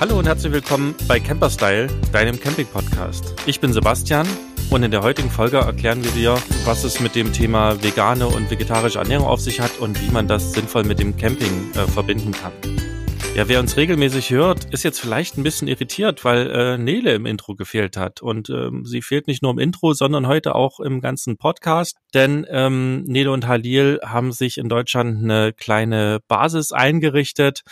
Hallo und herzlich willkommen bei Camperstyle, deinem Camping-Podcast. Ich bin Sebastian und in der heutigen Folge erklären wir dir, was es mit dem Thema vegane und vegetarische Ernährung auf sich hat und wie man das sinnvoll mit dem Camping äh, verbinden kann. Ja, wer uns regelmäßig hört, ist jetzt vielleicht ein bisschen irritiert, weil äh, Nele im Intro gefehlt hat. Und ähm, sie fehlt nicht nur im Intro, sondern heute auch im ganzen Podcast. Denn ähm, Nele und Halil haben sich in Deutschland eine kleine Basis eingerichtet,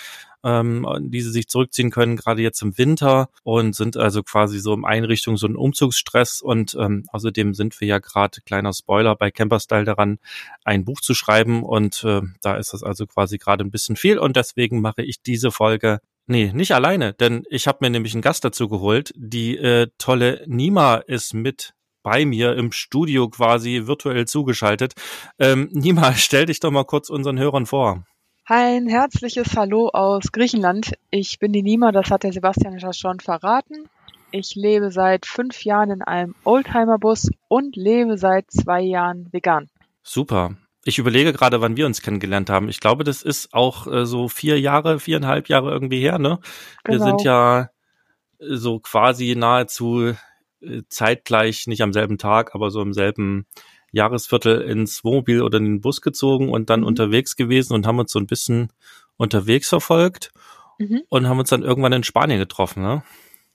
ähm, die sie sich zurückziehen können, gerade jetzt im Winter und sind also quasi so im Einrichtung so ein Umzugsstress und ähm, außerdem sind wir ja gerade, kleiner Spoiler, bei Camperstyle daran, ein Buch zu schreiben und äh, da ist das also quasi gerade ein bisschen viel und deswegen mache ich diese Folge Nee, nicht alleine, denn ich habe mir nämlich einen Gast dazu geholt. Die äh, tolle Nima ist mit bei mir im Studio quasi virtuell zugeschaltet. Ähm, Nima, stell dich doch mal kurz unseren Hörern vor. Ein herzliches Hallo aus Griechenland. Ich bin die Nima, das hat der Sebastian ja schon verraten. Ich lebe seit fünf Jahren in einem Oldtimer-Bus und lebe seit zwei Jahren vegan. Super. Ich überlege gerade, wann wir uns kennengelernt haben. Ich glaube, das ist auch äh, so vier Jahre, viereinhalb Jahre irgendwie her, ne? Genau. Wir sind ja so quasi nahezu äh, zeitgleich, nicht am selben Tag, aber so im selben Jahresviertel ins Wohnmobil oder in den Bus gezogen und dann mhm. unterwegs gewesen und haben uns so ein bisschen unterwegs verfolgt mhm. und haben uns dann irgendwann in Spanien getroffen, ne?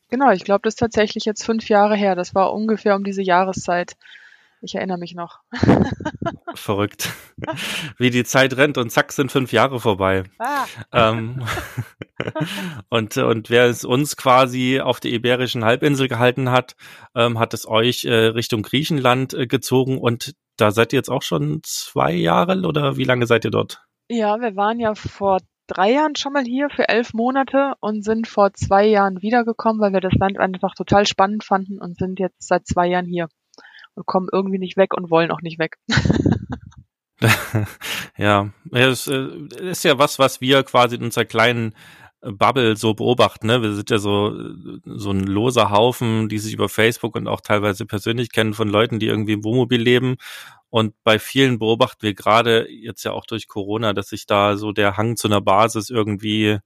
Genau, ich glaube, das ist tatsächlich jetzt fünf Jahre her. Das war ungefähr um diese Jahreszeit. Ich erinnere mich noch. Verrückt. Wie die Zeit rennt und zack sind fünf Jahre vorbei. Ah. Ähm, und, und wer es uns quasi auf der Iberischen Halbinsel gehalten hat, ähm, hat es euch äh, Richtung Griechenland äh, gezogen und da seid ihr jetzt auch schon zwei Jahre oder wie lange seid ihr dort? Ja, wir waren ja vor drei Jahren schon mal hier für elf Monate und sind vor zwei Jahren wiedergekommen, weil wir das Land einfach total spannend fanden und sind jetzt seit zwei Jahren hier kommen irgendwie nicht weg und wollen auch nicht weg. ja, es äh, ist ja was, was wir quasi in unserer kleinen Bubble so beobachten. Ne? Wir sind ja so, so ein loser Haufen, die sich über Facebook und auch teilweise persönlich kennen von Leuten, die irgendwie im Wohnmobil leben. Und bei vielen beobachten wir gerade jetzt ja auch durch Corona, dass sich da so der Hang zu einer Basis irgendwie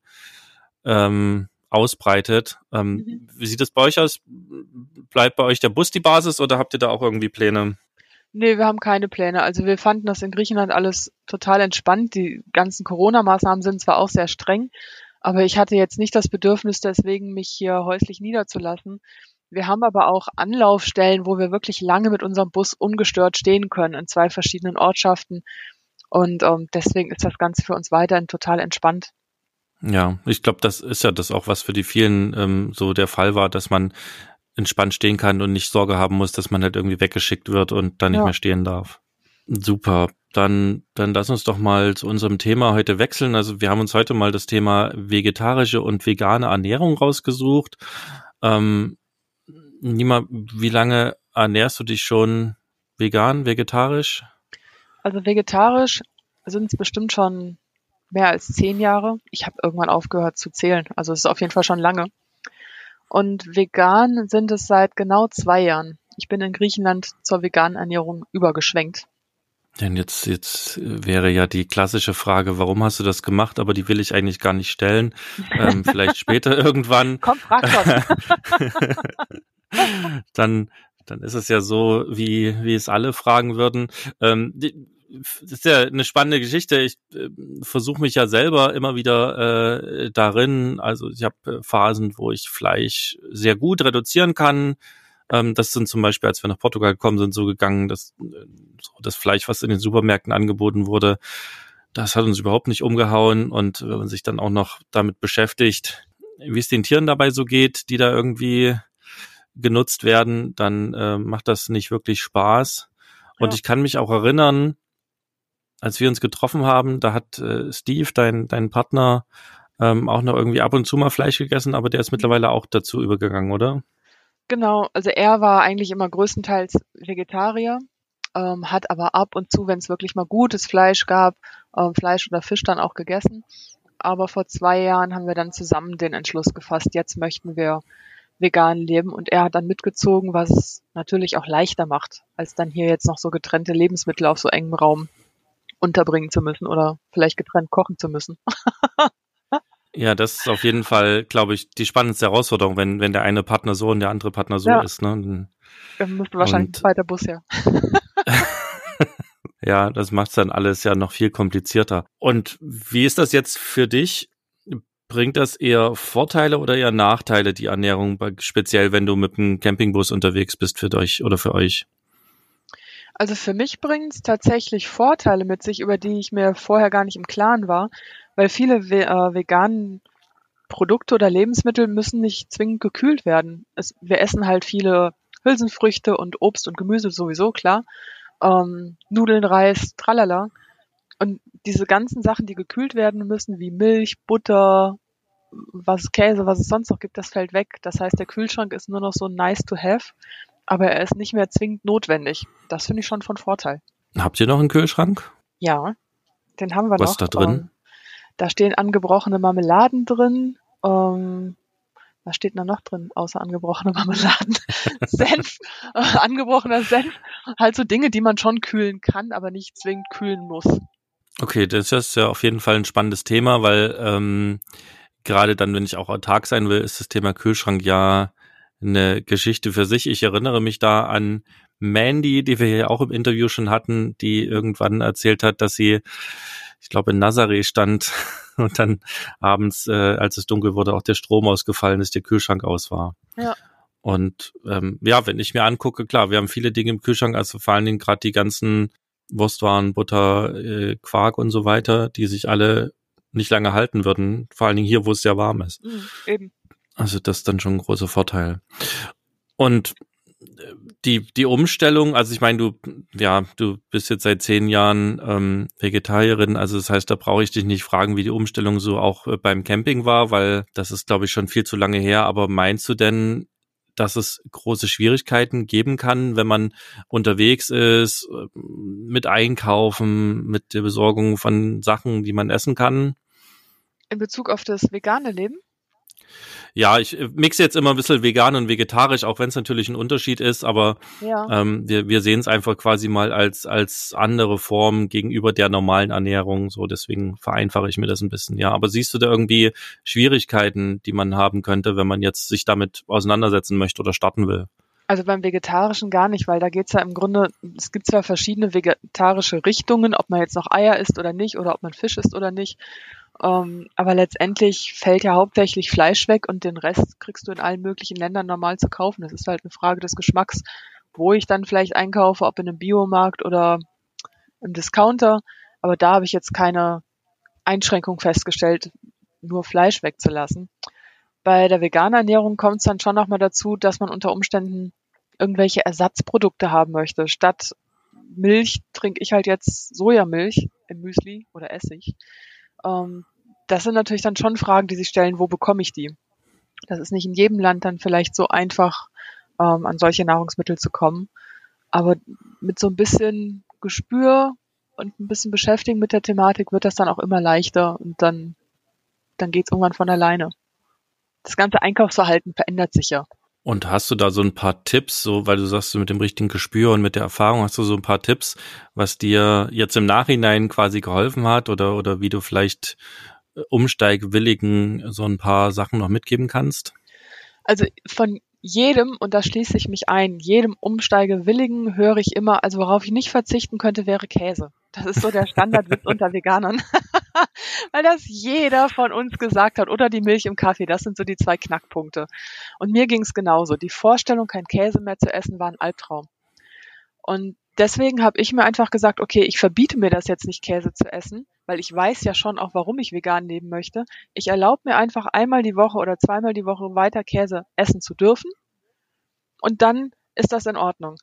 ähm, ausbreitet. Ähm, mhm. Wie sieht es bei euch aus? Bleibt bei euch der Bus die Basis oder habt ihr da auch irgendwie Pläne? Nee, wir haben keine Pläne. Also wir fanden das in Griechenland alles total entspannt. Die ganzen Corona-Maßnahmen sind zwar auch sehr streng, aber ich hatte jetzt nicht das Bedürfnis, deswegen mich hier häuslich niederzulassen. Wir haben aber auch Anlaufstellen, wo wir wirklich lange mit unserem Bus ungestört stehen können in zwei verschiedenen Ortschaften. Und ähm, deswegen ist das Ganze für uns weiterhin total entspannt. Ja, ich glaube, das ist ja das auch, was für die vielen ähm, so der Fall war, dass man entspannt stehen kann und nicht Sorge haben muss, dass man halt irgendwie weggeschickt wird und dann nicht ja. mehr stehen darf. Super. Dann, dann lass uns doch mal zu unserem Thema heute wechseln. Also wir haben uns heute mal das Thema vegetarische und vegane Ernährung rausgesucht. Ähm, Nima, wie lange ernährst du dich schon vegan, vegetarisch? Also vegetarisch sind es bestimmt schon mehr als zehn Jahre. Ich habe irgendwann aufgehört zu zählen. Also es ist auf jeden Fall schon lange. Und vegan sind es seit genau zwei Jahren. Ich bin in Griechenland zur veganen Ernährung übergeschwenkt. Denn jetzt, jetzt wäre ja die klassische Frage, warum hast du das gemacht? Aber die will ich eigentlich gar nicht stellen. Ähm, vielleicht später irgendwann. Komm, frag doch. dann, dann ist es ja so, wie, wie es alle fragen würden. Ähm, die, das ist ja eine spannende Geschichte. Ich äh, versuche mich ja selber immer wieder äh, darin. Also ich habe äh, Phasen, wo ich Fleisch sehr gut reduzieren kann. Ähm, das sind zum Beispiel, als wir nach Portugal gekommen sind, so gegangen, dass äh, so das Fleisch, was in den Supermärkten angeboten wurde, das hat uns überhaupt nicht umgehauen. Und wenn man sich dann auch noch damit beschäftigt, wie es den Tieren dabei so geht, die da irgendwie genutzt werden, dann äh, macht das nicht wirklich Spaß. Und ja. ich kann mich auch erinnern, als wir uns getroffen haben, da hat äh, Steve, dein, dein Partner, ähm, auch noch irgendwie ab und zu mal Fleisch gegessen, aber der ist mittlerweile auch dazu übergegangen, oder? Genau, also er war eigentlich immer größtenteils Vegetarier, ähm, hat aber ab und zu, wenn es wirklich mal gutes Fleisch gab, ähm, Fleisch oder Fisch dann auch gegessen. Aber vor zwei Jahren haben wir dann zusammen den Entschluss gefasst, jetzt möchten wir vegan leben und er hat dann mitgezogen, was es natürlich auch leichter macht, als dann hier jetzt noch so getrennte Lebensmittel auf so engem Raum unterbringen zu müssen oder vielleicht getrennt kochen zu müssen. Ja, das ist auf jeden Fall, glaube ich, die spannendste Herausforderung, wenn, wenn der eine Partner so und der andere Partner so ja. ist. Ne? Dann müsste wahrscheinlich und, ein zweiter Bus her. ja, das macht es dann alles ja noch viel komplizierter. Und wie ist das jetzt für dich? Bringt das eher Vorteile oder eher Nachteile, die Ernährung, speziell wenn du mit einem Campingbus unterwegs bist für euch oder für euch? Also für mich bringt es tatsächlich Vorteile mit sich, über die ich mir vorher gar nicht im Klaren war, weil viele ve äh, veganen Produkte oder Lebensmittel müssen nicht zwingend gekühlt werden. Es, wir essen halt viele Hülsenfrüchte und Obst und Gemüse sowieso, klar. Ähm, Nudeln, Reis, tralala. Und diese ganzen Sachen, die gekühlt werden müssen, wie Milch, Butter, was Käse, was es sonst noch gibt, das fällt weg. Das heißt, der Kühlschrank ist nur noch so nice to have, aber er ist nicht mehr zwingend notwendig. Das finde ich schon von Vorteil. Habt ihr noch einen Kühlschrank? Ja, den haben wir was noch. Was ist da drin? Ähm, da stehen angebrochene Marmeladen drin. Ähm, was steht da noch drin, außer angebrochene Marmeladen? Senf, äh, angebrochener Senf. Halt so Dinge, die man schon kühlen kann, aber nicht zwingend kühlen muss. Okay, das ist ja auf jeden Fall ein spannendes Thema, weil ähm, gerade dann, wenn ich auch autark sein will, ist das Thema Kühlschrank ja eine Geschichte für sich. Ich erinnere mich da an Mandy, die wir hier auch im Interview schon hatten, die irgendwann erzählt hat, dass sie, ich glaube, in Nazareth stand und dann abends, äh, als es dunkel wurde, auch der Strom ausgefallen ist, der Kühlschrank aus war. Ja. Und ähm, ja, wenn ich mir angucke, klar, wir haben viele Dinge im Kühlschrank, also vor allen Dingen gerade die ganzen Wurstwaren, Butter, äh, Quark und so weiter, die sich alle nicht lange halten würden. Vor allen Dingen hier, wo es sehr warm ist. Mhm, eben. Also das ist dann schon ein großer Vorteil. Und äh, die, die Umstellung, also ich meine, du, ja, du bist jetzt seit zehn Jahren ähm, Vegetarierin, also das heißt, da brauche ich dich nicht fragen, wie die Umstellung so auch äh, beim Camping war, weil das ist, glaube ich, schon viel zu lange her. Aber meinst du denn, dass es große Schwierigkeiten geben kann, wenn man unterwegs ist, mit Einkaufen, mit der Besorgung von Sachen, die man essen kann. In Bezug auf das vegane Leben? Ja, ich äh, mixe jetzt immer ein bisschen vegan und vegetarisch, auch wenn es natürlich ein Unterschied ist, aber ja. ähm, wir, wir sehen es einfach quasi mal als, als andere Form gegenüber der normalen Ernährung. So, deswegen vereinfache ich mir das ein bisschen. Ja, aber siehst du da irgendwie Schwierigkeiten, die man haben könnte, wenn man jetzt sich damit auseinandersetzen möchte oder starten will? Also beim Vegetarischen gar nicht, weil da geht's ja im Grunde, es gibt zwar verschiedene vegetarische Richtungen, ob man jetzt noch Eier isst oder nicht, oder ob man Fisch isst oder nicht. Ähm, aber letztendlich fällt ja hauptsächlich Fleisch weg und den Rest kriegst du in allen möglichen Ländern normal zu kaufen. Das ist halt eine Frage des Geschmacks, wo ich dann vielleicht einkaufe, ob in einem Biomarkt oder im Discounter. Aber da habe ich jetzt keine Einschränkung festgestellt, nur Fleisch wegzulassen. Bei der veganen Ernährung kommt es dann schon nochmal dazu, dass man unter Umständen irgendwelche Ersatzprodukte haben möchte. Statt Milch trinke ich halt jetzt Sojamilch im Müsli oder Essig. Ähm, das sind natürlich dann schon Fragen, die sich stellen, wo bekomme ich die? Das ist nicht in jedem Land dann vielleicht so einfach, ähm, an solche Nahrungsmittel zu kommen. Aber mit so ein bisschen Gespür und ein bisschen Beschäftigen mit der Thematik wird das dann auch immer leichter und dann, dann geht's irgendwann von alleine. Das ganze Einkaufsverhalten verändert sich ja. Und hast du da so ein paar Tipps, so weil du sagst, du mit dem richtigen Gespür und mit der Erfahrung hast du so ein paar Tipps, was dir jetzt im Nachhinein quasi geholfen hat oder oder wie du vielleicht äh, Umsteigwilligen so ein paar Sachen noch mitgeben kannst? Also von jedem, und da schließe ich mich ein, jedem Umsteigewilligen höre ich immer, also worauf ich nicht verzichten könnte, wäre Käse. Das ist so der Standardwitz unter Veganern. Weil das jeder von uns gesagt hat. Oder die Milch im Kaffee. Das sind so die zwei Knackpunkte. Und mir ging es genauso. Die Vorstellung, kein Käse mehr zu essen, war ein Albtraum. Und deswegen habe ich mir einfach gesagt, okay, ich verbiete mir das jetzt nicht, Käse zu essen, weil ich weiß ja schon auch, warum ich vegan leben möchte. Ich erlaube mir einfach einmal die Woche oder zweimal die Woche weiter Käse essen zu dürfen. Und dann ist das in Ordnung.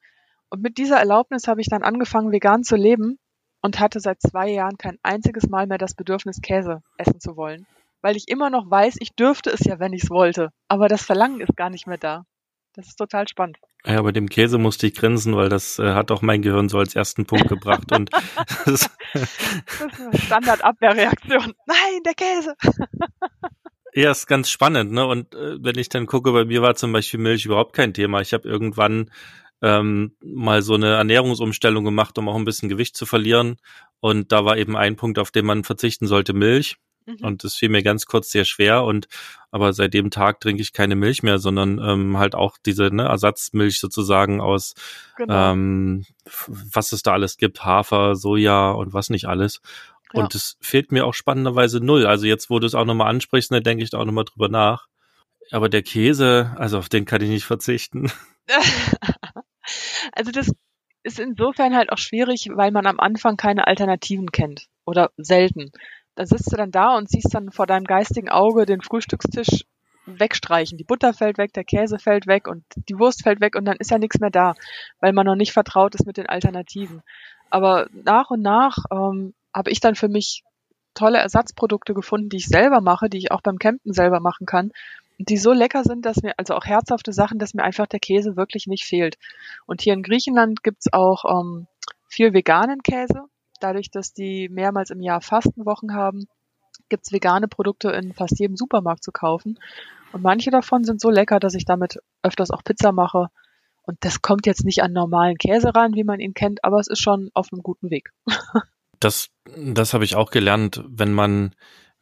Und mit dieser Erlaubnis habe ich dann angefangen, vegan zu leben und hatte seit zwei Jahren kein einziges Mal mehr das Bedürfnis, Käse essen zu wollen. Weil ich immer noch weiß, ich dürfte es ja, wenn ich es wollte. Aber das Verlangen ist gar nicht mehr da. Das ist total spannend. Ja, bei dem Käse musste ich grinsen, weil das äh, hat auch mein Gehirn so als ersten Punkt gebracht. und das, das ist eine Standardabwehrreaktion. Nein, der Käse. ja, ist ganz spannend, ne? Und äh, wenn ich dann gucke, bei mir war zum Beispiel Milch überhaupt kein Thema. Ich habe irgendwann ähm, mal so eine Ernährungsumstellung gemacht, um auch ein bisschen Gewicht zu verlieren. Und da war eben ein Punkt, auf den man verzichten sollte, Milch. Mhm. Und das fiel mir ganz kurz sehr schwer und aber seit dem Tag trinke ich keine Milch mehr, sondern ähm, halt auch diese ne, Ersatzmilch sozusagen aus genau. ähm, was es da alles gibt, Hafer, Soja und was nicht alles. Ja. Und es fehlt mir auch spannenderweise null. Also jetzt, wo du es auch nochmal ansprichst, ne, denke ich da auch nochmal drüber nach. Aber der Käse, also auf den kann ich nicht verzichten. also das ist insofern halt auch schwierig, weil man am Anfang keine Alternativen kennt oder selten da sitzt du dann da und siehst dann vor deinem geistigen Auge den Frühstückstisch wegstreichen. Die Butter fällt weg, der Käse fällt weg und die Wurst fällt weg und dann ist ja nichts mehr da, weil man noch nicht vertraut ist mit den Alternativen. Aber nach und nach ähm, habe ich dann für mich tolle Ersatzprodukte gefunden, die ich selber mache, die ich auch beim Campen selber machen kann, die so lecker sind, dass mir, also auch herzhafte Sachen, dass mir einfach der Käse wirklich nicht fehlt. Und hier in Griechenland gibt's auch ähm, viel veganen Käse dadurch, dass die mehrmals im Jahr Fastenwochen haben, gibt's vegane Produkte in fast jedem Supermarkt zu kaufen. Und manche davon sind so lecker, dass ich damit öfters auch Pizza mache. Und das kommt jetzt nicht an normalen Käse ran, wie man ihn kennt, aber es ist schon auf einem guten Weg. das, das habe ich auch gelernt. Wenn man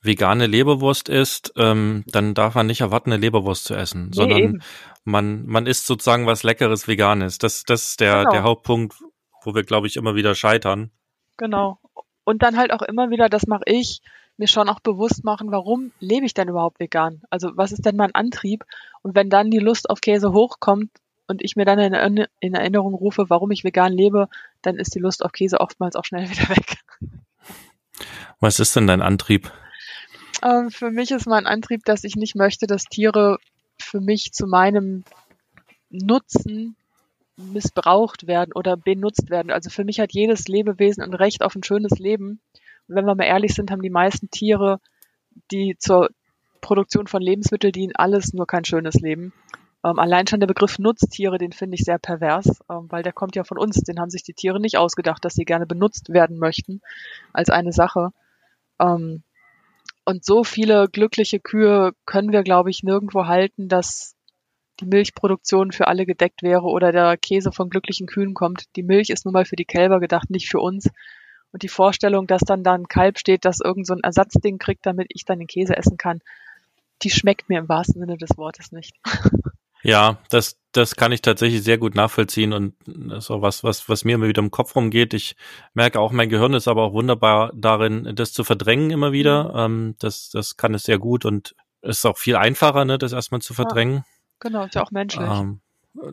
vegane Leberwurst isst, ähm, dann darf man nicht erwarten, eine Leberwurst zu essen, nee, sondern eben. man, man isst sozusagen was Leckeres Veganes. Das, das ist der, genau. der Hauptpunkt, wo wir, glaube ich, immer wieder scheitern. Genau. Und dann halt auch immer wieder, das mache ich, mir schon auch bewusst machen, warum lebe ich denn überhaupt vegan? Also was ist denn mein Antrieb? Und wenn dann die Lust auf Käse hochkommt und ich mir dann in, in Erinnerung rufe, warum ich vegan lebe, dann ist die Lust auf Käse oftmals auch schnell wieder weg. Was ist denn dein Antrieb? Ähm, für mich ist mein Antrieb, dass ich nicht möchte, dass Tiere für mich zu meinem Nutzen missbraucht werden oder benutzt werden. Also für mich hat jedes Lebewesen ein Recht auf ein schönes Leben. Und wenn wir mal ehrlich sind, haben die meisten Tiere, die zur Produktion von Lebensmitteln dienen, alles nur kein schönes Leben. Ähm, allein schon der Begriff Nutztiere, den finde ich sehr pervers, ähm, weil der kommt ja von uns. Den haben sich die Tiere nicht ausgedacht, dass sie gerne benutzt werden möchten als eine Sache. Ähm, und so viele glückliche Kühe können wir, glaube ich, nirgendwo halten, dass die Milchproduktion für alle gedeckt wäre oder der Käse von glücklichen Kühen kommt. Die Milch ist nun mal für die Kälber gedacht, nicht für uns. Und die Vorstellung, dass dann da ein Kalb steht, das irgend so ein Ersatzding kriegt, damit ich dann den Käse essen kann, die schmeckt mir im wahrsten Sinne des Wortes nicht. Ja, das, das kann ich tatsächlich sehr gut nachvollziehen und das ist auch was, was, was mir immer wieder im Kopf rumgeht. Ich merke auch, mein Gehirn ist aber auch wunderbar darin, das zu verdrängen immer wieder. Mhm. Ähm, das, das kann es sehr gut und ist auch viel einfacher, ne, das erstmal zu verdrängen. Ja. Genau, ist ja auch menschlich. Ähm,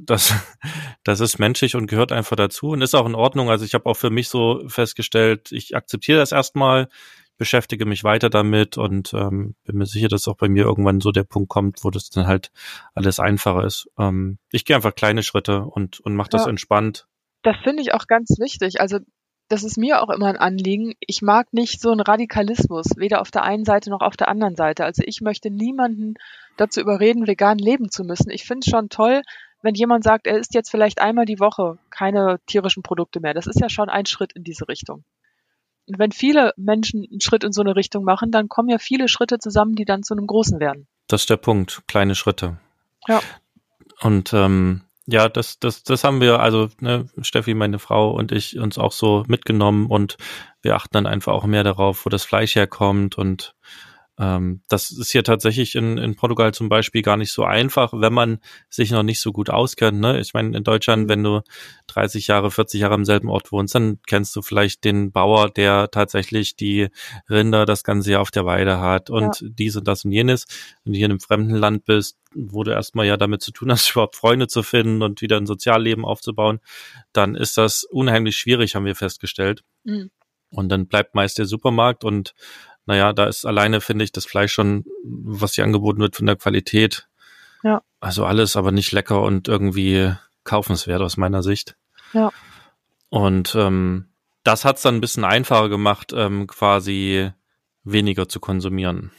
das, das ist menschlich und gehört einfach dazu und ist auch in Ordnung. Also ich habe auch für mich so festgestellt, ich akzeptiere das erstmal, beschäftige mich weiter damit und ähm, bin mir sicher, dass auch bei mir irgendwann so der Punkt kommt, wo das dann halt alles einfacher ist. Ähm, ich gehe einfach kleine Schritte und, und mache das ja, entspannt. Das finde ich auch ganz wichtig. Also das ist mir auch immer ein Anliegen. Ich mag nicht so einen Radikalismus, weder auf der einen Seite noch auf der anderen Seite. Also ich möchte niemanden dazu überreden, vegan leben zu müssen. Ich finde es schon toll, wenn jemand sagt, er isst jetzt vielleicht einmal die Woche keine tierischen Produkte mehr. Das ist ja schon ein Schritt in diese Richtung. Und wenn viele Menschen einen Schritt in so eine Richtung machen, dann kommen ja viele Schritte zusammen, die dann zu einem großen werden. Das ist der Punkt, kleine Schritte. Ja. Und ähm, ja, das, das, das haben wir, also ne, Steffi, meine Frau und ich uns auch so mitgenommen und wir achten dann einfach auch mehr darauf, wo das Fleisch herkommt und ähm, das ist hier tatsächlich in, in Portugal zum Beispiel gar nicht so einfach, wenn man sich noch nicht so gut auskennt. Ne? Ich meine, in Deutschland, wenn du 30 Jahre, 40 Jahre am selben Ort wohnst, dann kennst du vielleicht den Bauer, der tatsächlich die Rinder das ganze Jahr auf der Weide hat und ja. dies und das und jenes. Wenn du hier in einem fremden Land bist, wo du erstmal ja damit zu tun hast, überhaupt Freunde zu finden und wieder ein Sozialleben aufzubauen, dann ist das unheimlich schwierig, haben wir festgestellt. Mhm. Und dann bleibt meist der Supermarkt und naja, da ist alleine, finde ich, das Fleisch schon, was hier angeboten wird von der Qualität. Ja. Also alles, aber nicht lecker und irgendwie kaufenswert aus meiner Sicht. Ja. Und ähm, das hat es dann ein bisschen einfacher gemacht, ähm, quasi weniger zu konsumieren.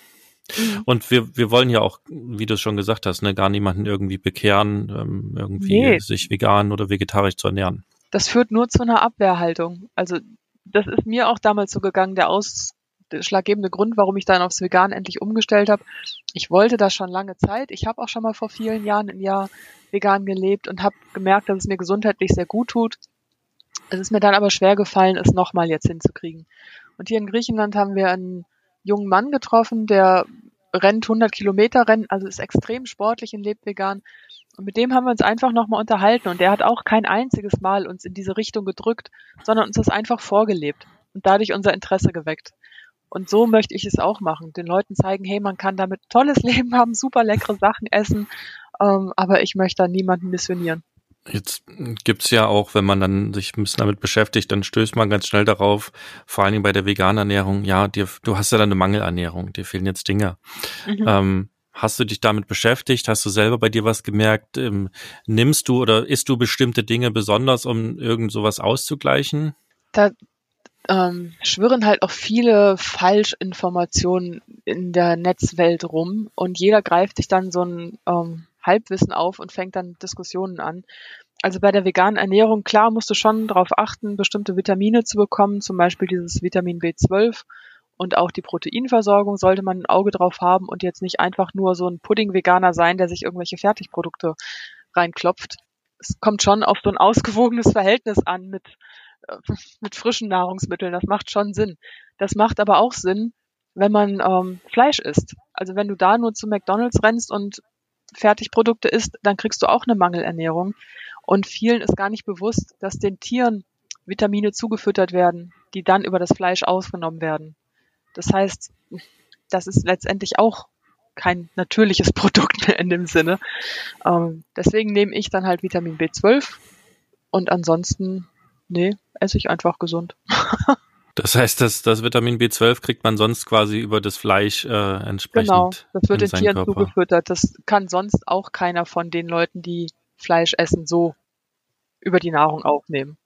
Mhm. Und wir, wir wollen ja auch, wie du es schon gesagt hast, ne, gar niemanden irgendwie bekehren, ähm, irgendwie nee. sich vegan oder vegetarisch zu ernähren. Das führt nur zu einer Abwehrhaltung. Also das ist mir auch damals so gegangen, der Aus ausschlaggebende Grund, warum ich dann aufs Vegan endlich umgestellt habe. Ich wollte das schon lange Zeit. Ich habe auch schon mal vor vielen Jahren ein Jahr vegan gelebt und habe gemerkt, dass es mir gesundheitlich sehr gut tut. Es ist mir dann aber schwer gefallen, es nochmal jetzt hinzukriegen. Und hier in Griechenland haben wir einen jungen Mann getroffen, der rennt 100 Kilometer Rennen, also ist extrem sportlich und lebt vegan. Und mit dem haben wir uns einfach nochmal unterhalten und der hat auch kein einziges Mal uns in diese Richtung gedrückt, sondern uns das einfach vorgelebt und dadurch unser Interesse geweckt. Und so möchte ich es auch machen. Den Leuten zeigen, hey, man kann damit tolles Leben haben, super leckere Sachen essen, ähm, aber ich möchte da niemanden missionieren. Jetzt gibt's ja auch, wenn man dann sich ein bisschen damit beschäftigt, dann stößt man ganz schnell darauf, vor allen Dingen bei der veganen Ernährung, ja, dir, du hast ja dann eine Mangelernährung, dir fehlen jetzt Dinge. Mhm. Ähm, hast du dich damit beschäftigt? Hast du selber bei dir was gemerkt? Ähm, nimmst du oder isst du bestimmte Dinge besonders, um irgend sowas auszugleichen? Da ähm, schwirren halt auch viele Falschinformationen in der Netzwelt rum und jeder greift sich dann so ein ähm, Halbwissen auf und fängt dann Diskussionen an. Also bei der veganen Ernährung, klar, musst du schon darauf achten, bestimmte Vitamine zu bekommen, zum Beispiel dieses Vitamin B12 und auch die Proteinversorgung sollte man ein Auge drauf haben und jetzt nicht einfach nur so ein Pudding-Veganer sein, der sich irgendwelche Fertigprodukte reinklopft. Es kommt schon auf so ein ausgewogenes Verhältnis an mit, mit frischen Nahrungsmitteln. Das macht schon Sinn. Das macht aber auch Sinn, wenn man ähm, Fleisch isst. Also wenn du da nur zu McDonalds rennst und Fertigprodukte isst, dann kriegst du auch eine Mangelernährung. Und vielen ist gar nicht bewusst, dass den Tieren Vitamine zugefüttert werden, die dann über das Fleisch ausgenommen werden. Das heißt, das ist letztendlich auch kein natürliches Produkt mehr in dem Sinne. Ähm, deswegen nehme ich dann halt Vitamin B12 und ansonsten, nee, esse ich einfach gesund. Das heißt, das, das Vitamin B12 kriegt man sonst quasi über das Fleisch äh, entsprechend. Genau, das wird den Tieren Körper. zugefüttert. Das kann sonst auch keiner von den Leuten, die Fleisch essen, so über die Nahrung aufnehmen.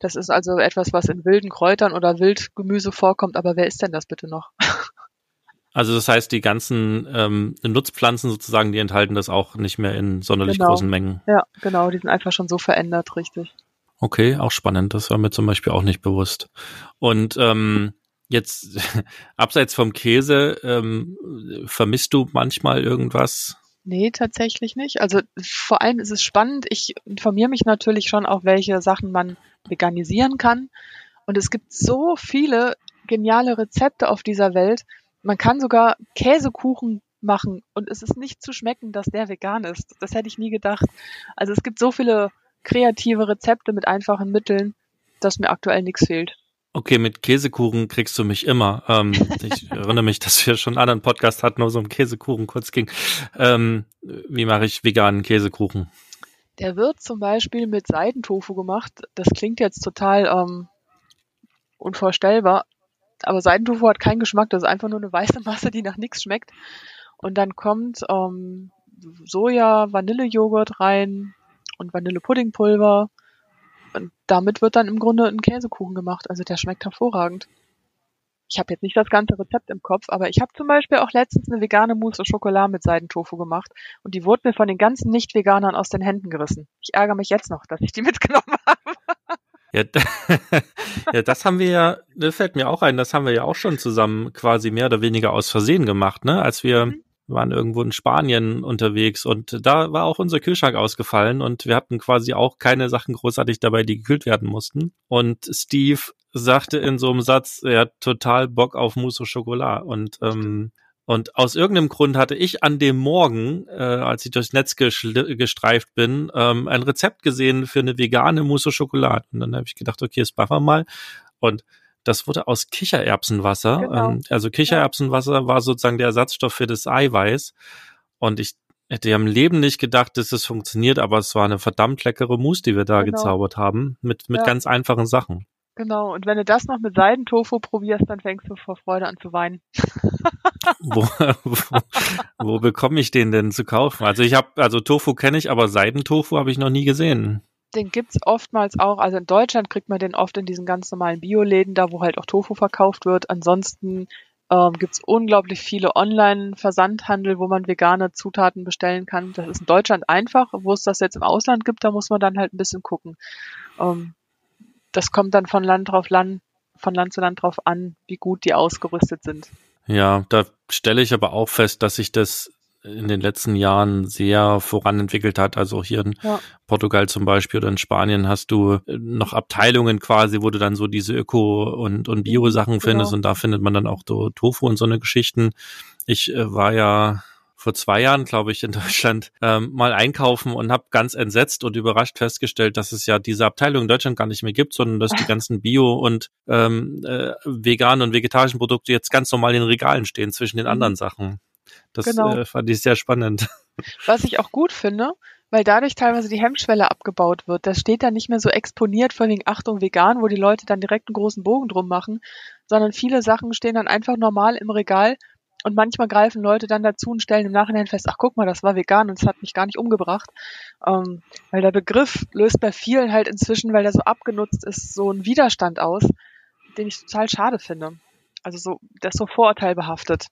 Das ist also etwas, was in wilden Kräutern oder Wildgemüse vorkommt, aber wer ist denn das bitte noch? Also das heißt, die ganzen ähm, Nutzpflanzen sozusagen, die enthalten das auch nicht mehr in sonderlich genau. großen Mengen. Ja, genau, die sind einfach schon so verändert, richtig. Okay, auch spannend. Das war mir zum Beispiel auch nicht bewusst. Und ähm, jetzt abseits vom Käse, ähm, vermisst du manchmal irgendwas? Nee, tatsächlich nicht. Also vor allem ist es spannend. Ich informiere mich natürlich schon auch, welche Sachen man veganisieren kann. Und es gibt so viele geniale Rezepte auf dieser Welt. Man kann sogar Käsekuchen machen und es ist nicht zu schmecken, dass der vegan ist. Das hätte ich nie gedacht. Also es gibt so viele kreative Rezepte mit einfachen Mitteln, dass mir aktuell nichts fehlt. Okay, mit Käsekuchen kriegst du mich immer. Ähm, ich erinnere mich, dass wir schon einen anderen Podcast hatten, wo es um Käsekuchen kurz ging. Ähm, wie mache ich veganen Käsekuchen? Der wird zum Beispiel mit Seidentofu gemacht. Das klingt jetzt total ähm, unvorstellbar, aber Seidentofu hat keinen Geschmack. Das ist einfach nur eine weiße Masse, die nach nichts schmeckt. Und dann kommt ähm, Soja, Vanillejoghurt rein, und Vanillepuddingpulver. Und damit wird dann im Grunde ein Käsekuchen gemacht. Also der schmeckt hervorragend. Ich habe jetzt nicht das ganze Rezept im Kopf, aber ich habe zum Beispiel auch letztens eine vegane Mousse au Chocolat mit Seidentofu gemacht und die wurde mir von den ganzen Nicht-Veganern aus den Händen gerissen. Ich ärgere mich jetzt noch, dass ich die mitgenommen habe. Ja, ja, das haben wir ja, das fällt mir auch ein, das haben wir ja auch schon zusammen quasi mehr oder weniger aus Versehen gemacht, ne? Als wir mhm waren irgendwo in Spanien unterwegs und da war auch unser Kühlschrank ausgefallen und wir hatten quasi auch keine Sachen großartig dabei, die gekühlt werden mussten. Und Steve sagte in so einem Satz, er hat total Bock auf Mousse au Chocolat und ähm, und aus irgendeinem Grund hatte ich an dem Morgen, äh, als ich durchs Netz gestreift bin, ähm, ein Rezept gesehen für eine vegane Mousse au Chocolat. Und dann habe ich gedacht, okay, das machen wir mal. Und das wurde aus Kichererbsenwasser. Genau. Ähm, also Kichererbsenwasser war sozusagen der Ersatzstoff für das Eiweiß. Und ich hätte ja im Leben nicht gedacht, dass es funktioniert, aber es war eine verdammt leckere Mousse, die wir da genau. gezaubert haben, mit, mit ja. ganz einfachen Sachen. Genau, und wenn du das noch mit Seidentofu probierst, dann fängst du vor Freude an zu weinen. wo, wo, wo bekomme ich den denn zu kaufen? Also ich habe, also Tofu kenne ich, aber Seidentofu habe ich noch nie gesehen den gibt's oftmals auch, also in Deutschland kriegt man den oft in diesen ganz normalen Bioläden, da wo halt auch Tofu verkauft wird. Ansonsten ähm, gibt's unglaublich viele Online-Versandhandel, wo man vegane Zutaten bestellen kann. Das ist in Deutschland einfach. Wo es das jetzt im Ausland gibt, da muss man dann halt ein bisschen gucken. Ähm, das kommt dann von Land drauf Land, von Land zu Land drauf an, wie gut die ausgerüstet sind. Ja, da stelle ich aber auch fest, dass sich das in den letzten Jahren sehr voranentwickelt hat. Also hier in ja. Portugal zum Beispiel oder in Spanien hast du noch Abteilungen quasi, wo du dann so diese Öko- und, und Bio-Sachen findest genau. und da findet man dann auch so Tofu und so eine Geschichten. Ich äh, war ja vor zwei Jahren, glaube ich, in Deutschland ähm, mal einkaufen und habe ganz entsetzt und überrascht festgestellt, dass es ja diese Abteilung in Deutschland gar nicht mehr gibt, sondern dass die ganzen Bio- und ähm, äh, veganen und vegetarischen Produkte jetzt ganz normal in Regalen stehen zwischen den mhm. anderen Sachen. Das genau. äh, fand ich sehr spannend. Was ich auch gut finde, weil dadurch teilweise die Hemmschwelle abgebaut wird. Das steht dann nicht mehr so exponiert vor wegen Achtung vegan, wo die Leute dann direkt einen großen Bogen drum machen, sondern viele Sachen stehen dann einfach normal im Regal und manchmal greifen Leute dann dazu und stellen im Nachhinein fest, ach guck mal, das war vegan und es hat mich gar nicht umgebracht. Ähm, weil der Begriff löst bei vielen halt inzwischen, weil der so abgenutzt ist, so einen Widerstand aus, den ich total schade finde. Also so, der ist so vorurteilbehaftet.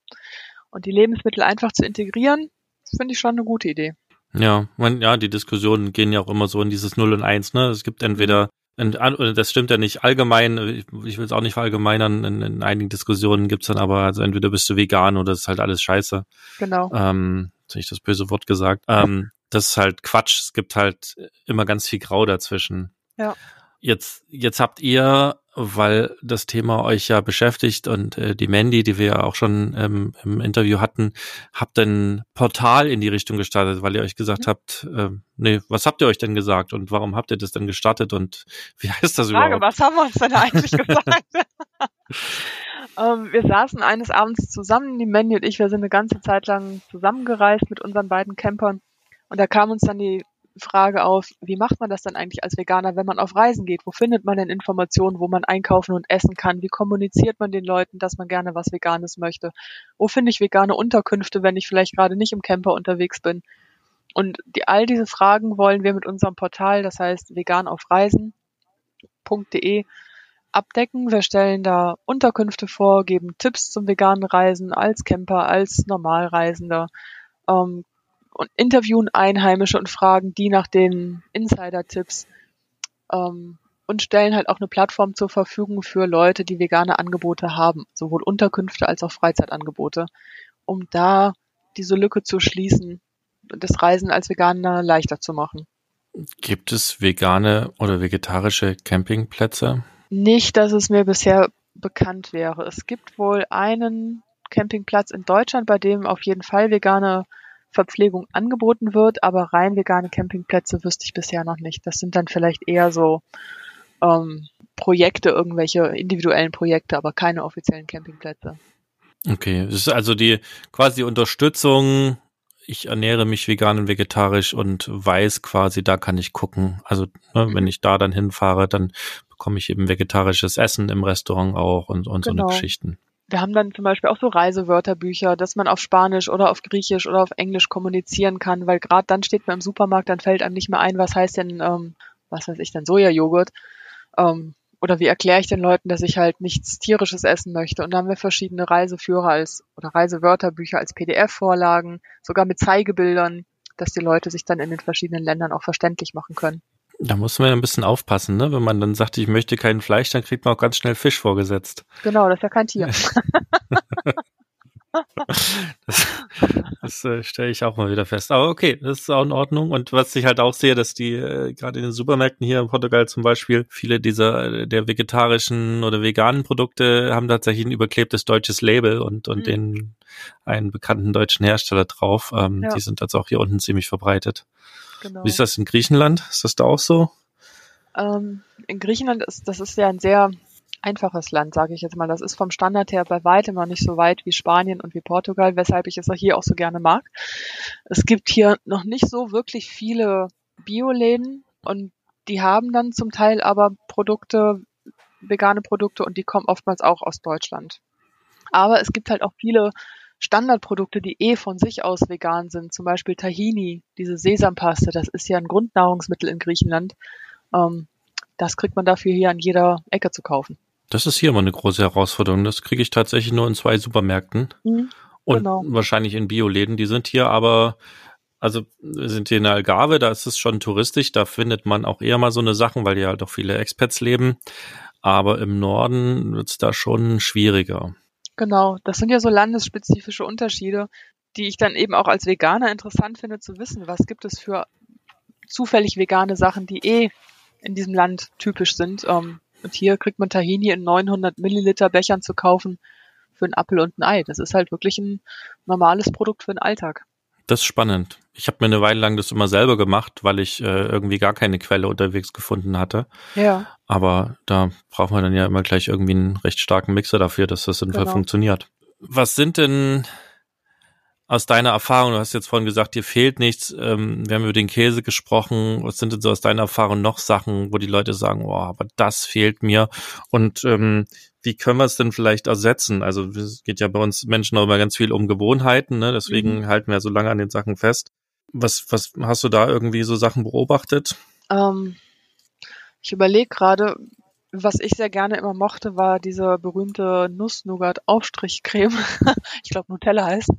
Und die Lebensmittel einfach zu integrieren, finde ich schon eine gute Idee. Ja, man, ja, die Diskussionen gehen ja auch immer so in dieses Null und Eins, ne? Es gibt entweder das stimmt ja nicht allgemein, ich will es auch nicht verallgemeinern, in, in einigen Diskussionen gibt's dann aber, also entweder bist du vegan oder ist halt alles scheiße. Genau. Ähm, jetzt habe ich das böse Wort gesagt. Ähm, das ist halt Quatsch, es gibt halt immer ganz viel Grau dazwischen. Ja. Jetzt, jetzt habt ihr weil das Thema euch ja beschäftigt und äh, die Mandy, die wir ja auch schon ähm, im Interview hatten, habt ein Portal in die Richtung gestartet, weil ihr euch gesagt mhm. habt, äh, nee, was habt ihr euch denn gesagt und warum habt ihr das denn gestartet und wie heißt das Frage, überhaupt? Was haben wir uns denn eigentlich gesagt? ähm, wir saßen eines Abends zusammen, die Mandy und ich, wir sind eine ganze Zeit lang zusammengereist mit unseren beiden Campern und da kam uns dann die Frage auf, wie macht man das dann eigentlich als Veganer, wenn man auf Reisen geht? Wo findet man denn Informationen, wo man einkaufen und essen kann? Wie kommuniziert man den Leuten, dass man gerne was Veganes möchte? Wo finde ich vegane Unterkünfte, wenn ich vielleicht gerade nicht im Camper unterwegs bin? Und die, all diese Fragen wollen wir mit unserem Portal, das heißt vegan auf Reisen.de, abdecken. Wir stellen da Unterkünfte vor, geben Tipps zum veganen Reisen als Camper, als Normalreisender, ähm, und interviewen Einheimische und fragen die nach den Insider-Tipps ähm, und stellen halt auch eine Plattform zur Verfügung für Leute, die vegane Angebote haben, sowohl Unterkünfte als auch Freizeitangebote, um da diese Lücke zu schließen, das Reisen als Veganer leichter zu machen. Gibt es vegane oder vegetarische Campingplätze? Nicht, dass es mir bisher bekannt wäre. Es gibt wohl einen Campingplatz in Deutschland, bei dem auf jeden Fall vegane Verpflegung angeboten wird, aber rein vegane Campingplätze wüsste ich bisher noch nicht. Das sind dann vielleicht eher so ähm, Projekte, irgendwelche individuellen Projekte, aber keine offiziellen Campingplätze. Okay, das ist also die quasi Unterstützung. Ich ernähre mich vegan und vegetarisch und weiß quasi, da kann ich gucken. Also ne, mhm. wenn ich da dann hinfahre, dann bekomme ich eben vegetarisches Essen im Restaurant auch und, und genau. so eine genau. Geschichten wir haben dann zum Beispiel auch so Reisewörterbücher, dass man auf Spanisch oder auf Griechisch oder auf Englisch kommunizieren kann, weil gerade dann steht man im Supermarkt, dann fällt einem nicht mehr ein, was heißt denn, ähm, was weiß ich denn, Sojajoghurt. Ähm, oder wie erkläre ich den Leuten, dass ich halt nichts tierisches essen möchte? Und da haben wir verschiedene Reiseführer als oder Reisewörterbücher als PDF-Vorlagen, sogar mit Zeigebildern, dass die Leute sich dann in den verschiedenen Ländern auch verständlich machen können. Da muss man ja ein bisschen aufpassen, ne? Wenn man dann sagt, ich möchte kein Fleisch, dann kriegt man auch ganz schnell Fisch vorgesetzt. Genau, das ist ja kein Tier. das, das äh, stelle ich auch mal wieder fest. Aber okay, das ist auch in Ordnung. Und was ich halt auch sehe, dass die äh, gerade in den Supermärkten hier in Portugal zum Beispiel viele dieser äh, der vegetarischen oder veganen Produkte haben tatsächlich ein überklebtes deutsches Label und und mhm. den einen bekannten deutschen Hersteller drauf. Ähm, ja. Die sind also auch hier unten ziemlich verbreitet. Genau. Wie ist das in Griechenland? Ist das da auch so? Ähm, in Griechenland ist das ist ja ein sehr einfaches Land, sage ich jetzt mal. Das ist vom Standard her bei weitem noch nicht so weit wie Spanien und wie Portugal, weshalb ich es auch hier auch so gerne mag. Es gibt hier noch nicht so wirklich viele Bioläden und die haben dann zum Teil aber Produkte, vegane Produkte und die kommen oftmals auch aus Deutschland. Aber es gibt halt auch viele Standardprodukte, die eh von sich aus vegan sind, zum Beispiel Tahini, diese Sesampaste, das ist ja ein Grundnahrungsmittel in Griechenland. Ähm, das kriegt man dafür hier an jeder Ecke zu kaufen. Das ist hier immer eine große Herausforderung. Das kriege ich tatsächlich nur in zwei Supermärkten mhm, und genau. wahrscheinlich in Bioläden. Die sind hier aber, also wir sind hier in der Algarve, da ist es schon touristisch, da findet man auch eher mal so eine Sachen, weil hier halt auch viele Expats leben. Aber im Norden wird es da schon schwieriger. Genau, das sind ja so landesspezifische Unterschiede. die ich dann eben auch als Veganer interessant finde zu wissen, was gibt es für zufällig vegane Sachen, die eh in diesem Land typisch sind. Ähm, und hier kriegt man Tahini in 900 Milliliter Bechern zu kaufen für einen Apfel und ein Ei. Das ist halt wirklich ein normales Produkt für den Alltag. Das ist spannend. Ich habe mir eine Weile lang das immer selber gemacht, weil ich äh, irgendwie gar keine Quelle unterwegs gefunden hatte. Ja. Aber da braucht man dann ja immer gleich irgendwie einen recht starken Mixer dafür, dass das sinnvoll genau. funktioniert. Was sind denn aus deiner Erfahrung, du hast jetzt vorhin gesagt, dir fehlt nichts, ähm, wir haben über den Käse gesprochen, was sind denn so aus deiner Erfahrung noch Sachen, wo die Leute sagen, oh, aber das fehlt mir und ähm, wie können wir es denn vielleicht ersetzen? Also es geht ja bei uns Menschen auch immer ganz viel um Gewohnheiten, ne? deswegen mhm. halten wir so lange an den Sachen fest. Was, was hast du da irgendwie so Sachen beobachtet? Ähm, ich überlege gerade, was ich sehr gerne immer mochte, war diese berühmte Nuss-Nougat-Aufstrichcreme. ich glaube, Nutella heißt.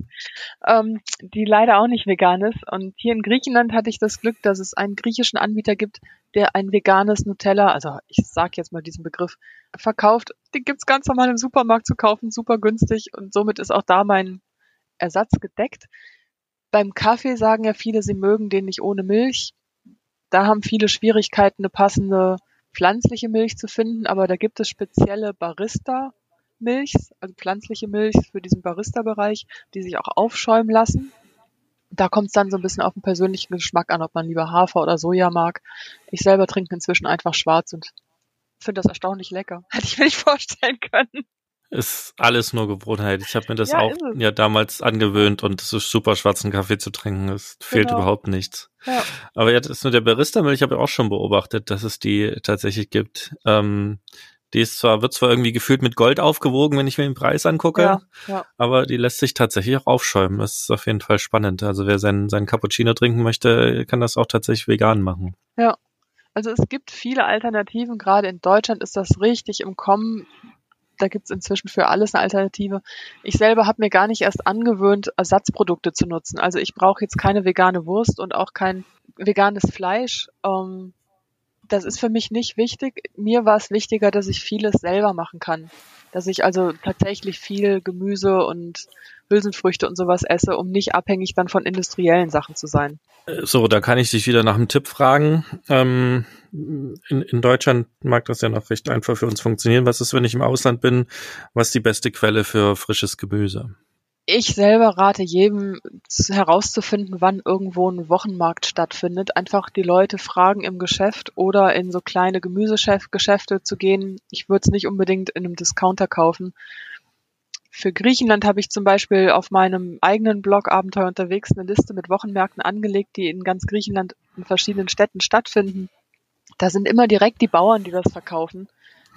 Ähm, die leider auch nicht vegan ist. Und hier in Griechenland hatte ich das Glück, dass es einen griechischen Anbieter gibt, der ein veganes Nutella, also ich sage jetzt mal diesen Begriff, verkauft. Den gibt's ganz normal im Supermarkt zu kaufen, super günstig. Und somit ist auch da mein Ersatz gedeckt. Beim Kaffee sagen ja viele, sie mögen den nicht ohne Milch. Da haben viele Schwierigkeiten, eine passende pflanzliche Milch zu finden, aber da gibt es spezielle Barista-Milch, also pflanzliche Milch für diesen Barista-Bereich, die sich auch aufschäumen lassen. Da kommt es dann so ein bisschen auf den persönlichen Geschmack an, ob man lieber Hafer oder Soja mag. Ich selber trinke inzwischen einfach schwarz und finde das erstaunlich lecker. Hätte ich mir nicht vorstellen können. Ist alles nur Gewohnheit. Ich habe mir das ja, auch ja damals angewöhnt und es ist super, schwarzen Kaffee zu trinken. Es fehlt genau. überhaupt nichts. Ja. Aber jetzt ist nur der Barista-Milch, habe ich auch schon beobachtet, dass es die tatsächlich gibt. Ähm, die ist zwar, wird zwar irgendwie gefühlt mit Gold aufgewogen, wenn ich mir den Preis angucke, ja, ja. aber die lässt sich tatsächlich auch aufschäumen. Das ist auf jeden Fall spannend. Also wer seinen, seinen Cappuccino trinken möchte, kann das auch tatsächlich vegan machen. Ja. Also es gibt viele Alternativen. Gerade in Deutschland ist das richtig im Kommen da gibt es inzwischen für alles eine Alternative. Ich selber habe mir gar nicht erst angewöhnt, Ersatzprodukte zu nutzen. Also ich brauche jetzt keine vegane Wurst und auch kein veganes Fleisch. Ähm, das ist für mich nicht wichtig. Mir war es wichtiger, dass ich vieles selber machen kann. Dass ich also tatsächlich viel Gemüse und Hülsenfrüchte und sowas esse, um nicht abhängig dann von industriellen Sachen zu sein. So, da kann ich dich wieder nach einem Tipp fragen. Ähm, in, in Deutschland mag das ja noch recht einfach für uns funktionieren. Was ist, wenn ich im Ausland bin? Was ist die beste Quelle für frisches Gemüse? Ich selber rate jedem herauszufinden, wann irgendwo ein Wochenmarkt stattfindet. Einfach die Leute fragen im Geschäft oder in so kleine Gemüsegeschäfte zu gehen. Ich würde es nicht unbedingt in einem Discounter kaufen. Für Griechenland habe ich zum Beispiel auf meinem eigenen Blog Abenteuer unterwegs eine Liste mit Wochenmärkten angelegt, die in ganz Griechenland in verschiedenen Städten stattfinden. Da sind immer direkt die Bauern, die das verkaufen.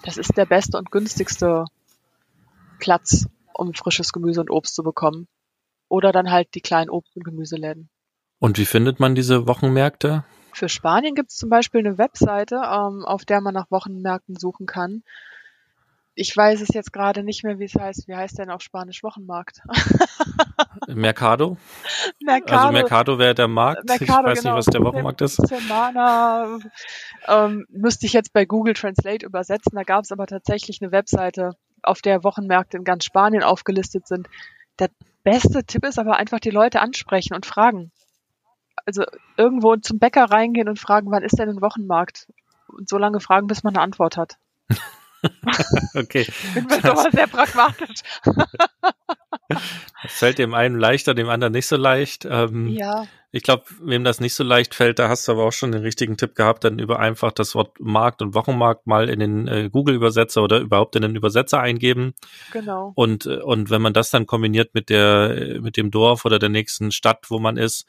Das ist der beste und günstigste Platz, um frisches Gemüse und Obst zu bekommen. Oder dann halt die kleinen Obst- und Gemüseläden. Und wie findet man diese Wochenmärkte? Für Spanien gibt es zum Beispiel eine Webseite, ähm, auf der man nach Wochenmärkten suchen kann ich weiß es jetzt gerade nicht mehr, wie es heißt. Wie heißt denn auf Spanisch Wochenmarkt? Mercado? Mercado. Also Mercado wäre der Markt. Mercado, ich weiß genau. nicht, was der Wochenmarkt ist. Semana ähm, müsste ich jetzt bei Google Translate übersetzen. Da gab es aber tatsächlich eine Webseite, auf der Wochenmärkte in ganz Spanien aufgelistet sind. Der beste Tipp ist aber einfach die Leute ansprechen und fragen. Also irgendwo zum Bäcker reingehen und fragen, wann ist denn ein Wochenmarkt? Und so lange fragen, bis man eine Antwort hat. okay. Bin mir doch mal sehr pragmatisch. das fällt dem einen leichter, dem anderen nicht so leicht. Ähm, ja. Ich glaube, wem das nicht so leicht fällt, da hast du aber auch schon den richtigen Tipp gehabt, dann über einfach das Wort Markt und Wochenmarkt mal in den äh, Google-Übersetzer oder überhaupt in den Übersetzer eingeben. Genau. Und, äh, und wenn man das dann kombiniert mit der, mit dem Dorf oder der nächsten Stadt, wo man ist,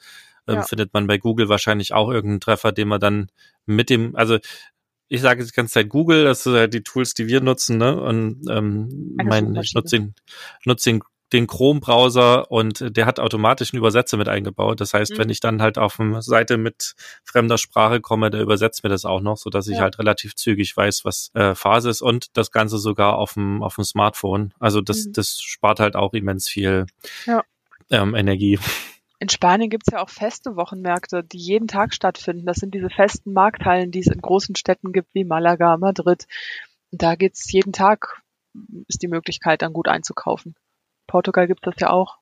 ähm, ja. findet man bei Google wahrscheinlich auch irgendeinen Treffer, den man dann mit dem, also ich sage die ganze Zeit Google, das sind halt die Tools, die wir nutzen, ne? Und ähm, mein, ich nutze den, nutze den, den Chrome-Browser und der hat automatisch einen Übersetzer mit eingebaut. Das heißt, mhm. wenn ich dann halt auf eine Seite mit fremder Sprache komme, der übersetzt mir das auch noch, so dass ich ja. halt relativ zügig weiß, was äh, Phase ist und das Ganze sogar auf dem auf dem Smartphone. Also das mhm. das spart halt auch immens viel ja. ähm, Energie. In Spanien gibt es ja auch feste Wochenmärkte, die jeden Tag stattfinden. Das sind diese festen Markthallen, die es in großen Städten gibt, wie Malaga, Madrid. Und da geht's jeden Tag, ist die Möglichkeit, dann gut einzukaufen. Portugal gibt es das ja auch.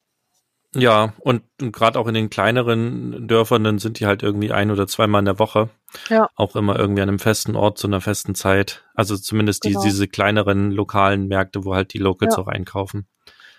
Ja, und, und gerade auch in den kleineren Dörfern, dann sind die halt irgendwie ein oder zweimal in der Woche. Ja. Auch immer irgendwie an einem festen Ort zu einer festen Zeit. Also zumindest Genau. die, diese kleineren lokalen Märkte, wo halt die Locals Ja. auch einkaufen.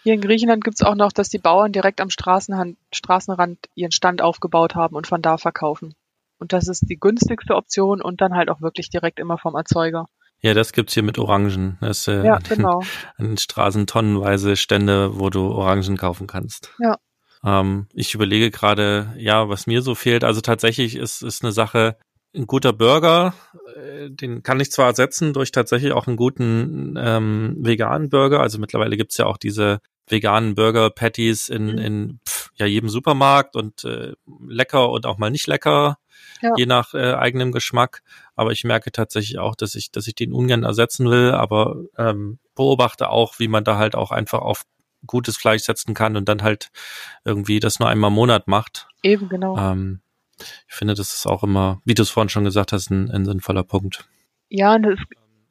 Hier in Griechenland gibt's auch noch, dass die Bauern direkt am Straßenrand, Straßenrand ihren Stand aufgebaut haben und von da verkaufen. Und das ist die günstigste Option und dann halt auch wirklich direkt immer vom Erzeuger. Ja, das gibt's hier mit Orangen. Das, äh, Ja, genau. an den Straßen tonnenweise Stände, wo du Orangen kaufen kannst. Ja. Ähm, ich überlege gerade, ja, was mir so fehlt. Also tatsächlich ist, ist eine Sache, ein guter Burger, äh, den kann ich zwar ersetzen durch tatsächlich auch einen guten ähm, veganen Burger. Also mittlerweile gibt's ja auch diese veganen Burger Patties in, Mhm. in pf, ja jedem Supermarkt und äh, lecker und auch mal nicht lecker, Ja. je nach äh, eigenem Geschmack. Aber ich merke tatsächlich auch, dass ich, dass ich den ungern ersetzen will, aber ähm, beobachte auch, wie man da halt auch einfach auf gutes Fleisch setzen kann und dann halt irgendwie das nur einmal im Monat macht. Eben, genau. Ähm, ich finde, das ist auch immer, wie du es vorhin schon gesagt hast, ein, ein sinnvoller Punkt. Ja, und es,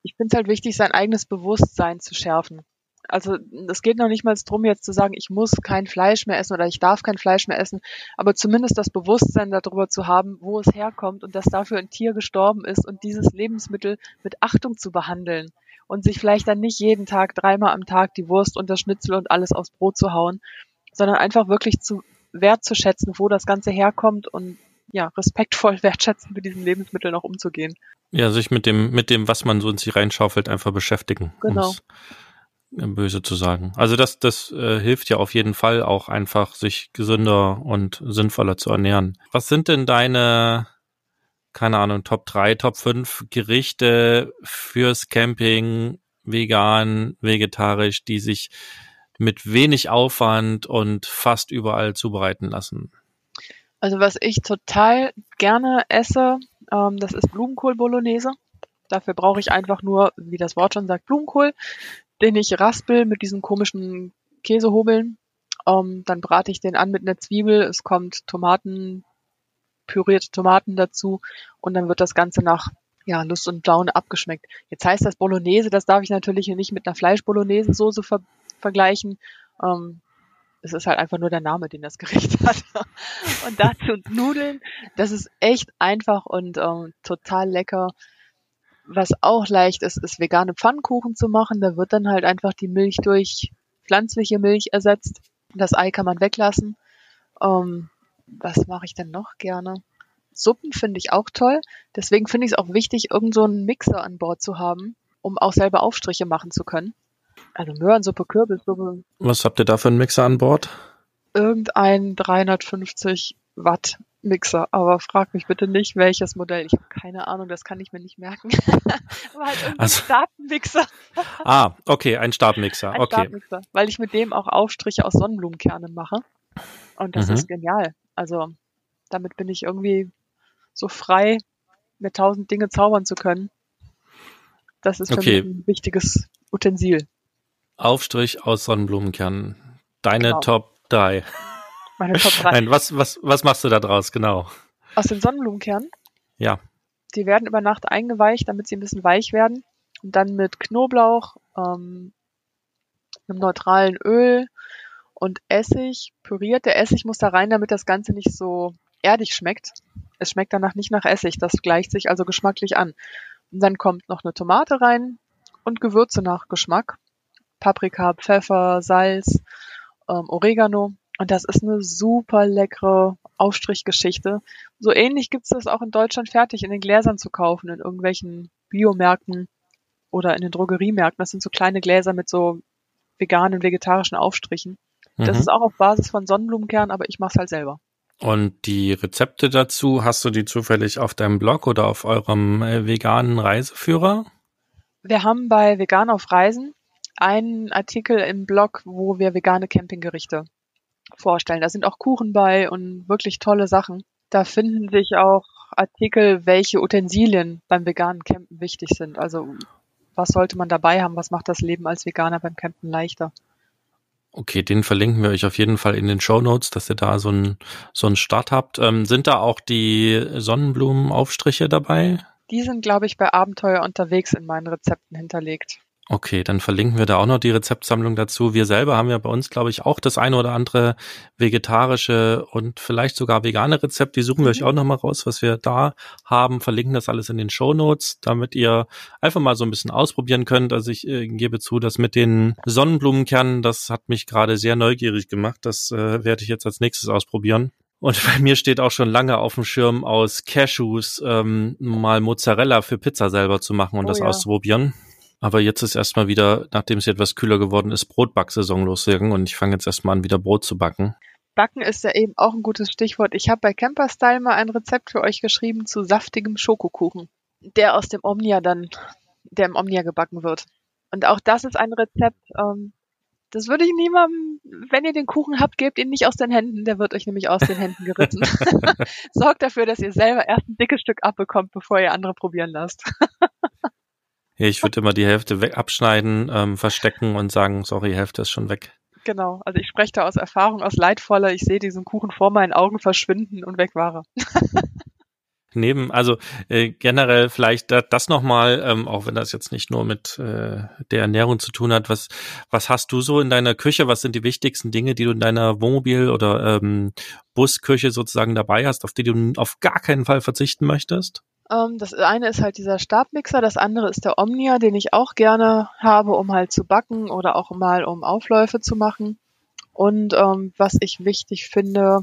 ich finde es halt wichtig, sein eigenes Bewusstsein zu schärfen. Also es geht noch nicht mal drum, jetzt zu sagen, ich muss kein Fleisch mehr essen oder ich darf kein Fleisch mehr essen, aber zumindest das Bewusstsein darüber zu haben, wo es herkommt und dass dafür ein Tier gestorben ist und dieses Lebensmittel mit Achtung zu behandeln und sich vielleicht dann nicht jeden Tag dreimal am Tag die Wurst und das Schnitzel und alles aufs Brot zu hauen, sondern einfach wirklich zu wertzuschätzen, wo das Ganze herkommt und ja, respektvoll wertschätzend mit diesen Lebensmitteln auch umzugehen. Ja, sich mit dem, mit dem, was man so in sich reinschaufelt, einfach beschäftigen. Genau. um's, böse zu sagen. Also das, das äh, hilft ja auf jeden Fall auch einfach, sich gesünder und sinnvoller zu ernähren. Was sind denn deine, keine Ahnung, Top 3, Top 5 Gerichte fürs Camping, vegan, vegetarisch, die sich mit wenig Aufwand und fast überall zubereiten lassen? Also was ich total gerne esse, ähm, das ist Blumenkohl Bolognese. Dafür brauche ich einfach nur, wie das Wort schon sagt, Blumenkohl, den ich raspel mit diesen komischen Käsehobeln. Ähm, dann brate ich den an mit einer Zwiebel. Es kommt Tomaten, pürierte Tomaten dazu und dann wird das Ganze nach ja, Lust und Laune abgeschmeckt. Jetzt heißt das Bolognese, das darf ich natürlich nicht mit einer Fleisch-Bolognese-Soße ver vergleichen. Ähm, es ist halt einfach nur der Name, den das Gericht hat. und dazu Nudeln, das ist echt einfach und ähm, total lecker. Was auch leicht ist, ist vegane Pfannkuchen zu machen. Da wird dann halt einfach die Milch durch pflanzliche Milch ersetzt. Das Ei kann man weglassen. Ähm, was mache ich denn noch gerne? Suppen finde ich auch toll. Deswegen finde ich es auch wichtig, irgend so einen Mixer an Bord zu haben, um auch selber Aufstriche machen zu können. Also Möhrensuppe, Kürbissuppe, Was habt ihr da für einen Mixer an Bord? irgendein 350 Watt Mixer, aber frag mich bitte nicht, welches Modell. Ich habe keine Ahnung, das kann ich mir nicht merken. aber halt irgendein Also- Stabmixer. Ah, okay, ein Stabmixer. Ein Okay. Stabmixer, weil ich mit dem auch Aufstriche aus Sonnenblumenkernen mache. Und das Mhm. ist genial. Also damit bin ich irgendwie so frei, mir tausend Dinge zaubern zu können. Das ist für Okay. mich ein wichtiges Utensil. Aufstrich aus Sonnenblumenkernen. Deine Genau. Top 3. Meine Top 3. Nein, was, was, was machst du da draus, genau? Aus den Sonnenblumenkernen. Ja. Die werden über Nacht eingeweicht, damit sie ein bisschen weich werden. Und dann mit Knoblauch, ähm, einem neutralen Öl und Essig püriert. Der Essig muss da rein, damit das Ganze nicht so erdig schmeckt. Es schmeckt danach nicht nach Essig. Das gleicht sich also geschmacklich an. Und dann kommt noch eine Tomate rein und Gewürze nach Geschmack. Paprika, Pfeffer, Salz, ähm, Oregano. Und das ist eine super leckere Aufstrichgeschichte. So ähnlich gibt's das auch in Deutschland fertig in den Gläsern zu kaufen, in irgendwelchen Biomärkten oder in den Drogeriemärkten. Das sind so kleine Gläser mit so veganen, vegetarischen Aufstrichen. Das Mhm. ist auch auf Basis von Sonnenblumenkern, aber ich mache es halt selber. Und die Rezepte dazu, hast du die zufällig auf deinem Blog oder auf eurem äh, veganen Reiseführer? Wir haben bei Vegan auf Reisen einen Artikel im Blog, wo wir vegane Campinggerichte vorstellen. Da sind auch Kuchen bei und wirklich tolle Sachen. Da finden sich auch Artikel, welche Utensilien beim veganen Campen wichtig sind. Also was sollte man dabei haben? Was macht das Leben als Veganer beim Campen leichter? Okay, den verlinken wir euch auf jeden Fall in den Show Notes, dass ihr da so einen so einen Start habt. Ähm, sind da auch die Sonnenblumenaufstriche dabei? Die sind, glaube ich, bei Abenteuer unterwegs in meinen Rezepten hinterlegt. Okay, dann verlinken wir da auch noch die Rezeptsammlung dazu. Wir selber haben ja bei uns, glaube ich, auch das eine oder andere vegetarische und vielleicht sogar vegane Rezept. Die suchen wir euch mhm. auch nochmal raus, was wir da haben. Verlinken das alles in den Show Notes, damit ihr einfach mal so ein bisschen ausprobieren könnt. Also ich äh, gebe zu, dass mit den Sonnenblumenkernen, das hat mich gerade sehr neugierig gemacht. Das äh, werde ich jetzt als nächstes ausprobieren. Und bei mir steht auch schon lange auf dem Schirm aus Cashews ähm, mal Mozzarella für Pizza selber zu machen und oh, das ja. auszuprobieren. Aber jetzt ist erstmal wieder, nachdem es etwas kühler geworden ist, Brotbacksaison losgegangen und ich fange jetzt erstmal an, wieder Brot zu backen. Backen ist ja eben auch ein gutes Stichwort. Ich habe bei Camperstyle mal ein Rezept für euch geschrieben zu saftigem Schokokuchen, der aus dem Omnia dann, der im Omnia gebacken wird. Und auch das ist ein Rezept, ähm, das würde ich niemandem, wenn ihr den Kuchen habt, gebt ihn nicht aus den Händen, der wird euch nämlich aus den Händen gerissen. Sorgt dafür, dass ihr selber erst ein dickes Stück abbekommt, bevor ihr andere probieren lasst. Ja, ich würde immer die Hälfte weg abschneiden, ähm, verstecken und sagen, sorry, die Hälfte ist schon weg. Genau, also ich spreche da aus Erfahrung, aus leidvoller, ich sehe diesen Kuchen vor meinen Augen verschwinden und weg war er. Neben, also äh, generell vielleicht da, das nochmal, ähm, auch wenn das jetzt nicht nur mit äh, der Ernährung zu tun hat, was, was hast du so in deiner Küche? Was sind die wichtigsten Dinge, die du in deiner Wohnmobil- oder ähm, Busküche sozusagen dabei hast, auf die du auf gar keinen Fall verzichten möchtest? Ähm, das eine ist halt dieser Stabmixer, das andere ist der Omnia, den ich auch gerne habe, um halt zu backen oder auch mal um Aufläufe zu machen. Und ähm, was ich wichtig finde,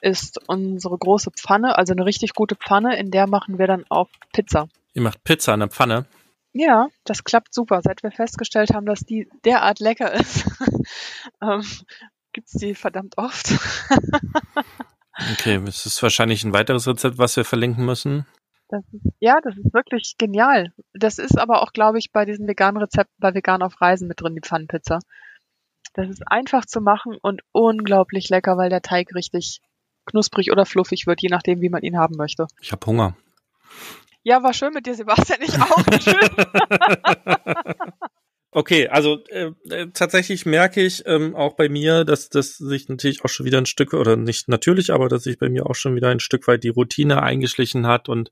ist unsere große Pfanne, also eine richtig gute Pfanne, in der machen wir dann auch Pizza. Ihr macht Pizza in der Pfanne? Ja, das klappt super. Seit wir festgestellt haben, dass die derart lecker ist, ähm, gibt's die verdammt oft. okay, es ist wahrscheinlich ein weiteres Rezept, was wir verlinken müssen. Das ist, ja, das ist wirklich genial. Das ist aber auch, glaube ich, bei diesen veganen Rezepten bei Vegan auf Reisen mit drin, die Pfannenpizza. Das ist einfach zu machen und unglaublich lecker, weil der Teig richtig knusprig oder fluffig wird, je nachdem, wie man ihn haben möchte. Ich habe Hunger. Ja, war schön mit dir, Sebastian. Ich auch. Okay, also äh, äh, tatsächlich merke ich ähm, auch bei mir, dass das sich natürlich auch schon wieder ein Stück, oder nicht natürlich, aber dass sich bei mir auch schon wieder ein Stück weit die Routine eingeschlichen hat und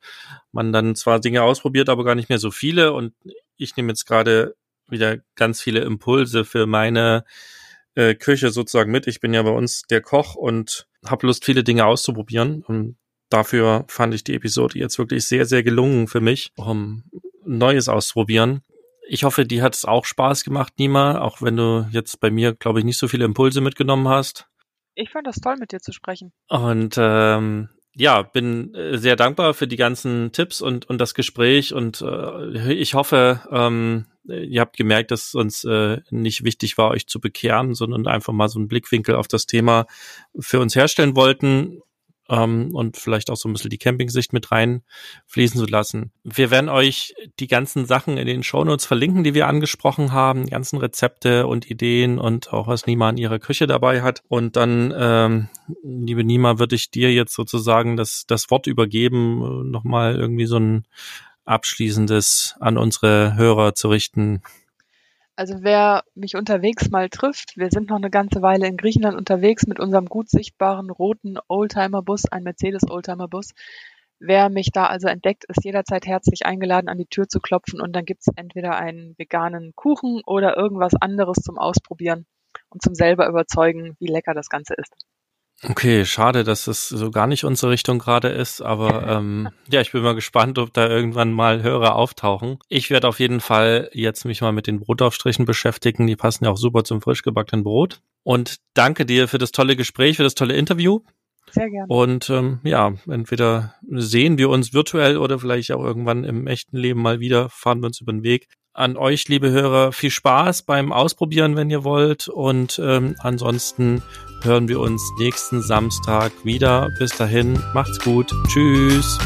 man dann zwar Dinge ausprobiert, aber gar nicht mehr so viele. Und ich nehme jetzt gerade wieder ganz viele Impulse für meine äh, Küche sozusagen mit. Ich bin ja bei uns der Koch und habe Lust, viele Dinge auszuprobieren. Und dafür fand ich die Episode jetzt wirklich sehr, sehr gelungen für mich, um Neues auszuprobieren ich hoffe, die hat es auch Spaß gemacht, Nima, auch wenn du jetzt bei mir, glaube ich, nicht so viele Impulse mitgenommen hast. Ich fand das toll, mit dir zu sprechen. Und ähm, ja, bin äh, sehr dankbar für die ganzen Tipps und, und das Gespräch und äh, ich hoffe, ähm, ihr habt gemerkt, dass uns äh, nicht wichtig war, euch zu bekehren, sondern einfach mal so einen Blickwinkel auf das Thema für uns herstellen wollten ähm, und vielleicht auch so ein bisschen die Campingsicht mit reinfließen zu lassen. Wir werden euch die ganzen Sachen in den Shownotes verlinken, die wir angesprochen haben, die ganzen Rezepte und Ideen und auch was Nima in ihrer Küche dabei hat. Und dann, ähm, liebe Nima, würde ich dir jetzt sozusagen das, das Wort übergeben, nochmal irgendwie so ein abschließendes an unsere Hörer zu richten. Also wer mich unterwegs mal trifft, wir sind noch eine ganze Weile in Griechenland unterwegs mit unserem gut sichtbaren roten Oldtimer-Bus, ein Mercedes Oldtimer-Bus. Wer mich da also entdeckt, ist jederzeit herzlich eingeladen, an die Tür zu klopfen und dann gibt's entweder einen veganen Kuchen oder irgendwas anderes zum Ausprobieren und zum selber überzeugen, wie lecker das Ganze ist. Okay, schade, dass es so gar nicht unsere Richtung gerade ist, aber ähm, ja, ich bin mal gespannt, ob da irgendwann mal Hörer auftauchen. Ich werde auf jeden Fall jetzt mich mal mit den Brotaufstrichen beschäftigen, die passen ja auch super zum frisch gebackenen Brot. Und danke dir für das tolle Gespräch, für das tolle Interview. Sehr gerne. Und ähm, ja, entweder sehen wir uns virtuell oder vielleicht auch irgendwann im echten Leben mal wieder, fahren wir uns über den Weg. An euch, liebe Hörer, viel Spaß beim Ausprobieren, wenn ihr wollt. Und ähm, ansonsten hören wir uns nächsten Samstag wieder. Bis dahin, macht's gut. Tschüss.